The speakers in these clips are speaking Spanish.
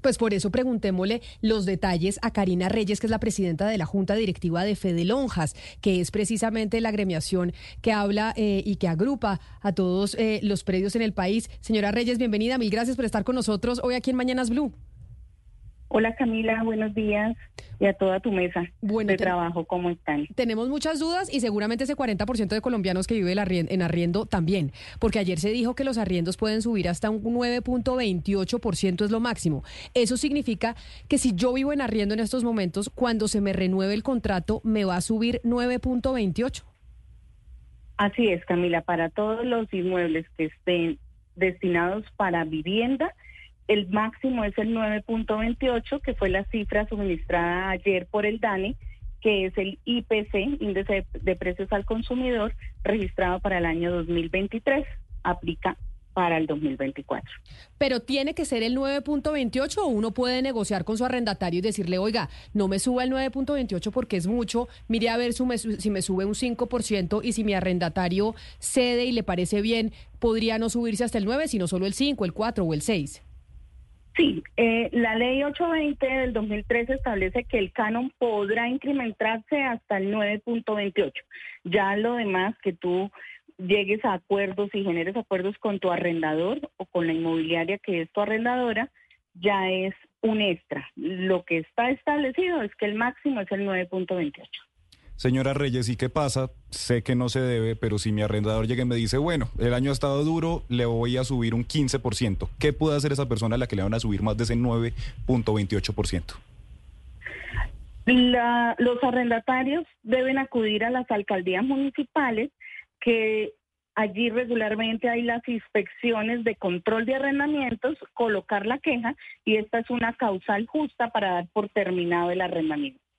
Pues por eso preguntémosle los detalles a Karina Reyes, que es la presidenta de la Junta Directiva de Fede Lonjas, que es precisamente la agremiación que habla eh, y que agrupa a todos eh, los predios en el país. Señora Reyes, bienvenida. Mil gracias por estar con nosotros hoy aquí en Mañanas Blue. Hola Camila, buenos días y a toda tu mesa de trabajo, ¿cómo están? Tenemos muchas dudas y seguramente ese 40% de colombianos que vive en arriendo también, porque ayer se dijo que los arriendos pueden subir hasta un 9.28% es lo máximo. Eso significa que si yo vivo en arriendo en estos momentos, cuando se me renueve el contrato, me va a subir 9.28. Así es, Camila, para todos los inmuebles que estén destinados para vivienda, el máximo es el 9.28, que fue la cifra suministrada ayer por el DANE, que es el IPC, Índice de Precios al Consumidor, registrado para el año 2023. Aplica para el 2024. Pero tiene que ser el 9.28 o uno puede negociar con su arrendatario y decirle, oiga, no me suba el 9.28 porque es mucho, mire a ver si me sube un 5% y si mi arrendatario cede y le parece bien, podría no subirse hasta el 9, sino solo el 5, el 4 o el 6. Sí, eh, la ley 820 del 2013 establece que el canon podrá incrementarse hasta el 9.28. Ya lo demás que tú llegues a acuerdos y generes acuerdos con tu arrendador o con la inmobiliaria que es tu arrendadora, ya es un extra. Lo que está establecido es que el máximo es el 9.28. Señora Reyes, ¿y qué pasa? Sé que no se debe, pero si mi arrendador llega y me dice, bueno, el año ha estado duro, le voy a subir un 15%, ¿qué puede hacer esa persona a la que le van a subir más de ese 9.28%? los arrendatarios deben acudir a las alcaldías municipales que allí regularmente hay las inspecciones de control de arrendamientos, colocar la queja y esta es una causal justa para dar por terminado el arrendamiento.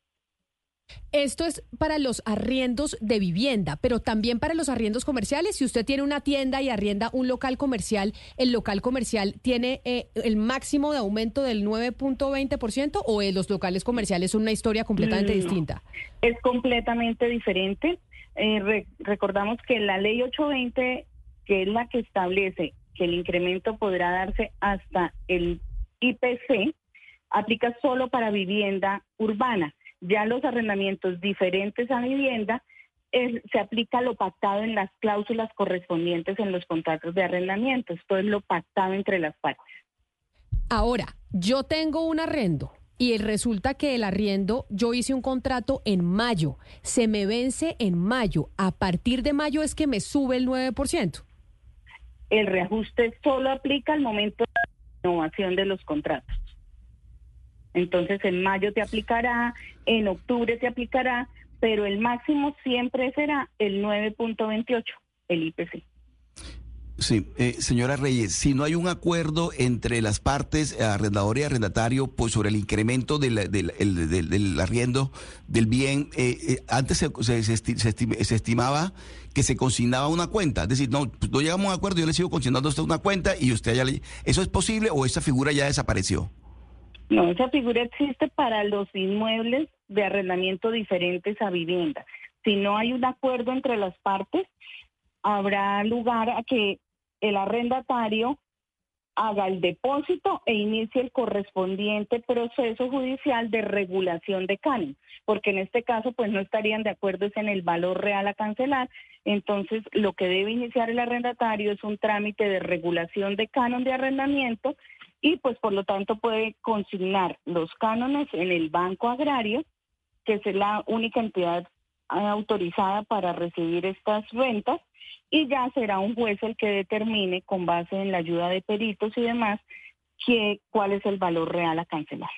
Esto es para los arriendos de vivienda, pero también para los arriendos comerciales. Si usted tiene una tienda y arrienda un local comercial, ¿el local comercial tiene eh, el máximo de aumento del 9.20% o los locales comerciales son una historia completamente distinta? Es completamente diferente. Eh, recordamos que la ley 820, que es la que establece que el incremento podrá darse hasta el IPC, aplica solo para vivienda urbana ya los arrendamientos diferentes a vivienda, se aplica lo pactado en las cláusulas correspondientes en los contratos de arrendamiento. Esto es lo pactado entre las partes. Ahora, yo tengo un arrendo y resulta que el arriendo, yo hice un contrato en mayo, se me vence en mayo. A partir de mayo es que me sube el 9%. El reajuste solo aplica al momento de la renovación de los contratos. Entonces en mayo te aplicará, en octubre te aplicará, pero el máximo siempre será el 9.28, el IPC. Sí, eh, señora Reyes, si no hay un acuerdo entre las partes, arrendador y arrendatario, pues sobre el incremento del, del, arriendo del bien, eh, eh, antes se, se, estimaba que se consignaba una cuenta. Es decir, no, pues no llegamos a un acuerdo, yo le sigo consignando a usted una cuenta y usted ya le... ¿Eso es posible o esa figura ya desapareció? No, esa figura existe para los inmuebles de arrendamiento diferentes a vivienda. Si no hay un acuerdo entre las partes, habrá lugar a que el arrendatario haga el depósito e inicie el correspondiente proceso judicial de regulación de canon, porque en este caso pues no estarían de acuerdo en el valor real a cancelar, entonces lo que debe iniciar el arrendatario es un trámite de regulación de canon de arrendamiento y pues por lo tanto puede consignar los cánones en el Banco Agrario, que es la única entidad autorizada para recibir estas rentas, y ya será un juez el que determine con base en la ayuda de peritos y demás cuál es el valor real a cancelar.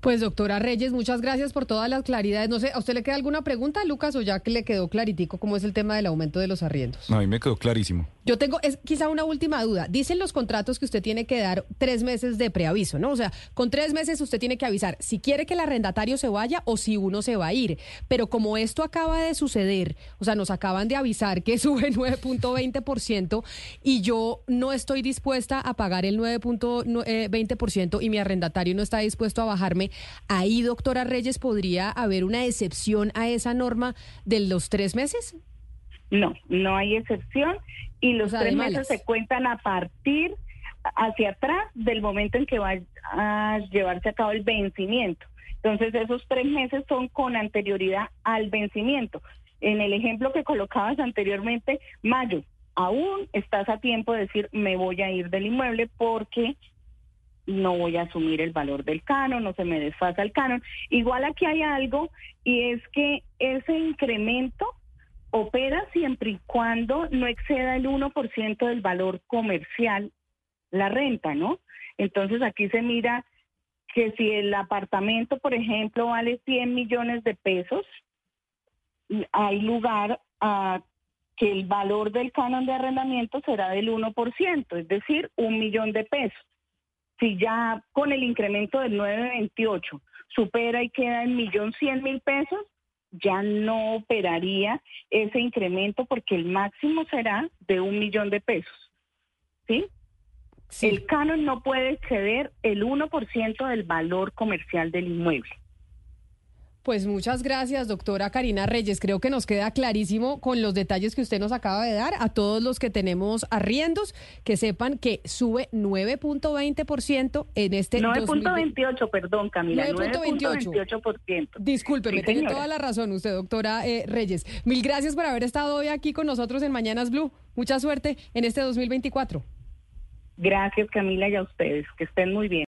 Pues doctora Reyes, muchas gracias por todas las claridades. No sé, ¿a usted le queda alguna pregunta, Lucas, o ya que le quedó claritico cómo es el tema del aumento de los arriendos? a mí me quedó clarísimo. Yo tengo, es quizá una última duda. Dicen los contratos que usted tiene que dar tres meses de preaviso, ¿no? O sea, con tres meses usted tiene que avisar si quiere que el arrendatario se vaya o si uno se va a ir. Pero como esto acaba de suceder, o sea, nos acaban de avisar que sube 9.20% y yo no estoy dispuesta a pagar el 9.20% y mi arrendatario no está dispuesto a bajarme, ahí, doctora Reyes, ¿podría haber una excepción a esa norma de los tres meses? No, no hay excepción y los tres meses se cuentan a partir hacia atrás del momento en que va a llevarse a cabo el vencimiento. Entonces, esos tres meses son con anterioridad al vencimiento. En el ejemplo que colocabas anteriormente, mayo, aún estás a tiempo de decir, me voy a ir del inmueble porque no voy a asumir el valor del canon, no se me desfasa el canon. Igual aquí hay algo y es que ese incremento opera siempre y cuando no exceda el 1% del valor comercial la renta, ¿no? Entonces aquí se mira que si el apartamento, por ejemplo, vale 100 millones de pesos, hay lugar a que el valor del canon de arrendamiento será del 1%, es decir, un millón de pesos. Si ya con el incremento del 928 supera y queda en millón cien mil pesos, ya no operaría ese incremento porque el máximo será de un millón de pesos. ¿Sí? El canon no puede exceder el 1% del valor comercial del inmueble. Pues muchas gracias, doctora Karina Reyes. Creo que nos queda clarísimo con los detalles que usted nos acaba de dar a todos los que tenemos arriendos, que sepan que sube 9.20% en este 9.28, perdón, Camila. 9.28%. Discúlpeme, tiene toda la razón usted, doctora eh, Reyes. Mil gracias por haber estado hoy aquí con nosotros en Mañanas Blue. Mucha suerte en este 2024. Gracias, Camila, y a ustedes. Que estén muy bien.